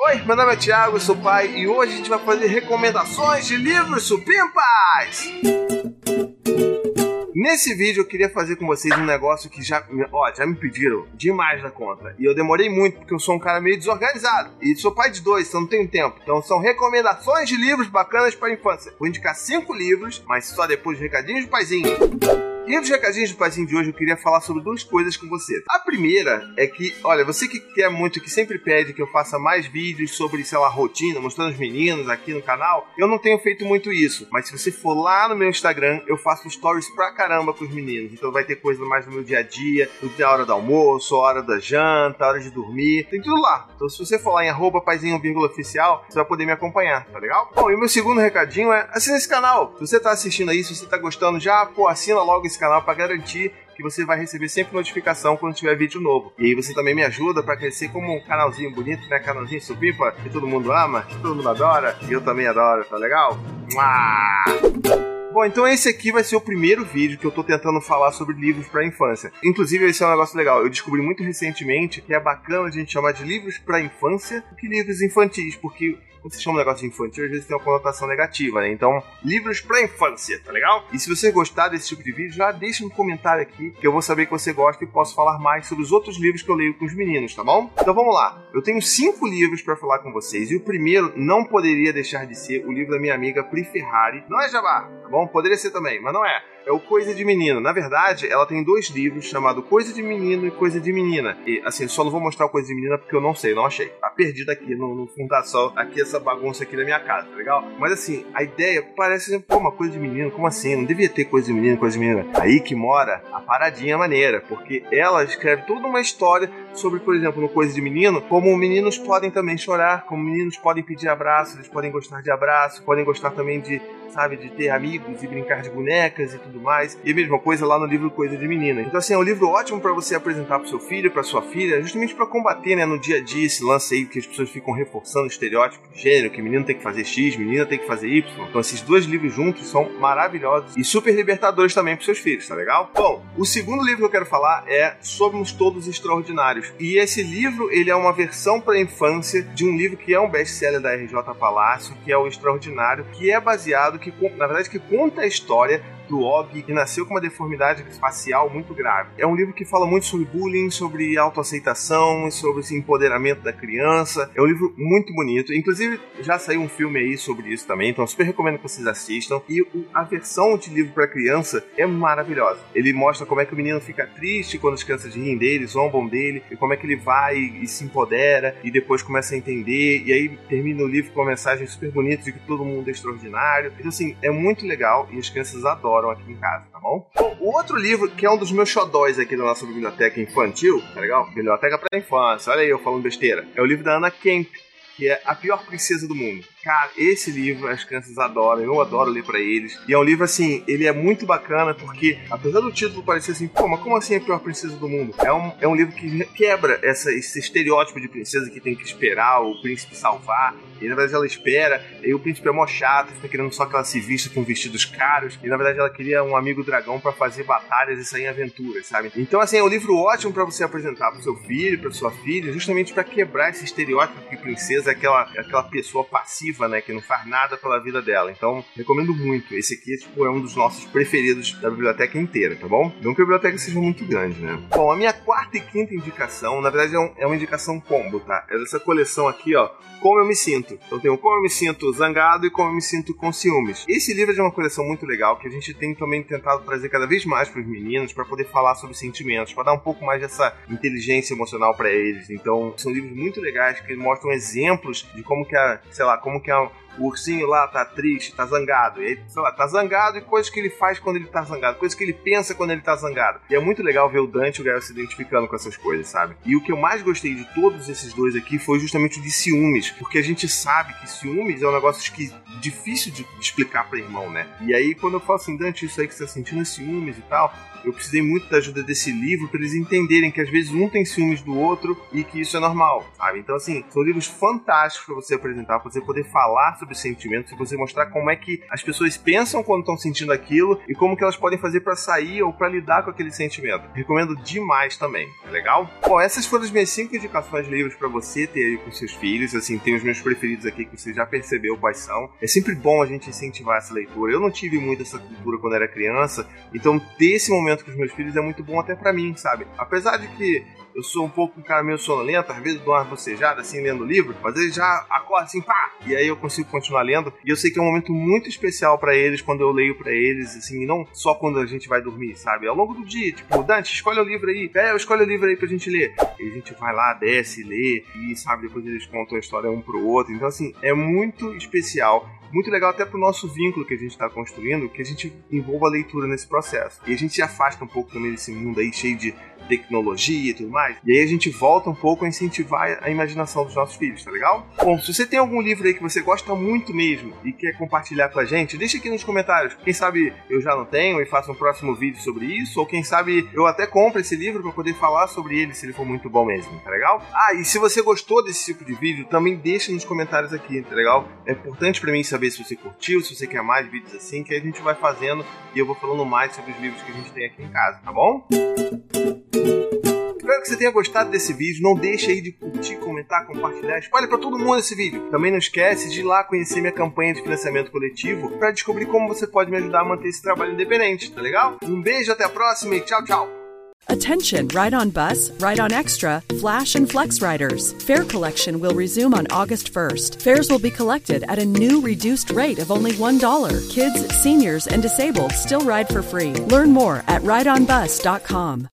Oi, meu nome é Thiago, eu sou pai e hoje a gente vai fazer recomendações de livros supimpas! Nesse vídeo eu queria fazer com vocês um negócio que já, ó, já me pediram demais da conta. E eu demorei muito porque eu sou um cara meio desorganizado. E sou pai de dois, então não tenho tempo. Então são recomendações de livros bacanas para a infância. Vou indicar cinco livros, mas só depois de recadinhos de paizinho. E nos recadinhos do Paizinho de hoje eu queria falar sobre duas coisas com você. A primeira é que, olha, você que quer muito, que sempre pede que eu faça mais vídeos sobre, sei lá, rotina, mostrando os meninos aqui no canal, eu não tenho feito muito isso. Mas se você for lá no meu Instagram, eu faço stories pra caramba com os meninos. Então vai ter coisa mais do meu dia a dia, da hora do almoço, hora da janta, hora de dormir, tem tudo lá. Então se você for lá em arroba paizinho oficial, você vai poder me acompanhar, tá legal? Bom, e meu segundo recadinho é assina esse canal. Se você tá assistindo aí, se você tá gostando, já, pô, assina logo esse canal para garantir que você vai receber sempre notificação quando tiver vídeo novo. E aí você também me ajuda para crescer como um canalzinho bonito, né? Canalzinho subipa, que todo mundo ama, que todo mundo adora, e eu também adoro, tá legal? Bom, então esse aqui vai ser o primeiro vídeo que eu tô tentando falar sobre livros para infância. Inclusive, esse é um negócio legal. Eu descobri muito recentemente que é bacana a gente chamar de livros para infância do que livros infantis, porque quando você chama um negócio infantil, às vezes tem uma conotação negativa, né? Então, livros pra infância, tá legal? E se você gostar desse tipo de vídeo, já deixa um comentário aqui, que eu vou saber que você gosta e posso falar mais sobre os outros livros que eu leio com os meninos, tá bom? Então vamos lá. Eu tenho cinco livros para falar com vocês, e o primeiro não poderia deixar de ser o livro da minha amiga Pri Ferrari. Não é Jabá, tá bom? Poderia ser também, mas não é é o Coisa de Menino. Na verdade, ela tem dois livros chamados Coisa de Menino e Coisa de Menina. E assim, só não vou mostrar o Coisa de Menina porque eu não sei, não achei. Tá perdido aqui no, no fundação, aqui essa bagunça aqui da minha casa, tá legal? Mas assim, a ideia parece, pô, uma coisa de menino, como assim? Não devia ter coisa de menino, coisa de menina. Aí que mora a paradinha maneira, porque ela escreve toda uma história sobre, por exemplo, no Coisa de Menino, como meninos podem também chorar, como meninos podem pedir abraço, eles podem gostar de abraço, podem gostar também de sabe? De ter amigos e brincar de bonecas e tudo mais. E a mesma coisa lá no livro Coisa de Menina. Então, assim, é um livro ótimo para você apresentar pro seu filho, para sua filha, justamente para combater, né, no dia a dia esse lance aí que as pessoas ficam reforçando o estereótipo de gênero, que menino tem que fazer X, menina tem que fazer Y. Então, esses dois livros juntos são maravilhosos e super libertadores também pros seus filhos, tá legal? Bom, o segundo livro que eu quero falar é Somos Todos Extraordinários. E esse livro, ele é uma versão para infância de um livro que é um best-seller da RJ Palácio, que é o Extraordinário, que é baseado que, na verdade, que conta a história do Og, que nasceu com uma deformidade facial muito grave. É um livro que fala muito sobre bullying, sobre autoaceitação, sobre esse empoderamento da criança. É um livro muito bonito. Inclusive, já saiu um filme aí sobre isso também, então super recomendo que vocês assistam. E a versão de livro para criança é maravilhosa. Ele mostra como é que o menino fica triste quando as crianças riem dele, zombam dele, e como é que ele vai e se empodera, e depois começa a entender, e aí termina o livro com uma mensagem super bonita de que todo mundo é extraordinário. Então, assim, é muito legal e as crianças adoram adoram aqui em casa, tá bom? bom? O outro livro, que é um dos meus xodóis aqui da nossa biblioteca infantil, tá legal? Biblioteca pra infância, olha aí eu falando besteira. É o livro da Ana Kemp, que é A Pior Princesa do Mundo. Cara, esse livro as crianças adoram, eu adoro ler para eles. E é um livro assim, ele é muito bacana porque, apesar do título parecer assim, pô, mas como assim a pior princesa do mundo? É um, é um livro que quebra essa, esse estereótipo de princesa que tem que esperar o príncipe salvar. E na verdade ela espera, e o príncipe é mó chato, fica querendo só que ela se vista com vestidos caros. E na verdade ela queria um amigo dragão para fazer batalhas e sair em aventuras, sabe? Então, assim, é um livro ótimo para você apresentar pro seu filho, pra sua filha, justamente para quebrar esse estereótipo que princesa é aquela, aquela pessoa passiva né? Que não faz nada pela vida dela. Então, recomendo muito. Esse aqui, tipo, é um dos nossos preferidos da biblioteca inteira, tá bom? Não que a biblioteca seja muito grande, né? Bom, a minha quarta e quinta indicação, na verdade, é, um, é uma indicação combo, tá? É dessa coleção aqui, ó. Como eu me sinto. Então, tenho como eu me sinto zangado e como eu me sinto com ciúmes. Esse livro é de uma coleção muito legal que a gente tem também tentado trazer cada vez mais para os meninos para poder falar sobre sentimentos, para dar um pouco mais dessa inteligência emocional para eles. Então, são livros muito legais que mostram exemplos de como que a, sei lá, como que é o ursinho lá tá triste, tá zangado. E aí, sei lá, tá zangado e coisas que ele faz quando ele tá zangado, coisas que ele pensa quando ele tá zangado. E é muito legal ver o Dante e o Gael se identificando com essas coisas, sabe? E o que eu mais gostei de todos esses dois aqui foi justamente o de ciúmes, porque a gente sabe que ciúmes é um negócio que difícil de explicar para irmão, né? E aí quando eu falo assim, Dante, isso aí que você tá sentindo é ciúmes e tal, eu precisei muito da ajuda desse livro para eles entenderem que às vezes um tem ciúmes do outro e que isso é normal, sabe? Então, assim, são livros fantásticos para você apresentar, pra você poder falar sobre sentimentos, se você mostrar como é que as pessoas pensam quando estão sentindo aquilo e como que elas podem fazer para sair ou para lidar com aquele sentimento. Recomendo demais também, tá legal? Bom, essas foram as minhas cinco indicações de livros para você ter aí com seus filhos. Assim, tem os meus preferidos aqui que você já percebeu quais são. É sempre bom a gente incentivar essa leitura. Eu não tive muito essa cultura quando era criança, então ter esse momento com os meus filhos é muito bom até para mim, sabe? Apesar de que eu sou um pouco um cara meio sonolento, às vezes dou uma bocejada assim lendo o livro, mas ele já acorda assim, pá! E aí eu consigo continuar lendo. E eu sei que é um momento muito especial para eles quando eu leio para eles, assim, e não só quando a gente vai dormir, sabe? Ao longo do dia, tipo, Dante, escolhe o livro aí, é, eu escolho o livro aí pra gente ler. E a gente vai lá, desce, lê, e sabe, depois eles contam a história um pro outro. Então, assim, é muito especial muito legal até pro nosso vínculo que a gente está construindo, que a gente envolva a leitura nesse processo. E a gente se afasta um pouco também desse mundo aí cheio de tecnologia e tudo mais. E aí a gente volta um pouco a incentivar a imaginação dos nossos filhos, tá legal? Bom, se você tem algum livro aí que você gosta muito mesmo e quer compartilhar com a gente, deixa aqui nos comentários. Quem sabe eu já não tenho e faço um próximo vídeo sobre isso, ou quem sabe eu até compro esse livro para poder falar sobre ele se ele for muito bom mesmo, tá legal? Ah, e se você gostou desse tipo de vídeo, também deixa nos comentários aqui, tá legal? É importante para mim saber saber se você curtiu, se você quer mais vídeos assim, que a gente vai fazendo e eu vou falando mais sobre os livros que a gente tem aqui em casa, tá bom? Espero que você tenha gostado desse vídeo. Não deixe aí de curtir, comentar, compartilhar. Espalhe para todo mundo esse vídeo. Também não esquece de ir lá conhecer minha campanha de financiamento coletivo para descobrir como você pode me ajudar a manter esse trabalho independente, tá legal? Um beijo, até a próxima e tchau, tchau! Attention, Ride on Bus, Ride on Extra, Flash, and Flex riders. Fare collection will resume on August 1st. Fares will be collected at a new reduced rate of only $1. Kids, seniors, and disabled still ride for free. Learn more at rideonbus.com.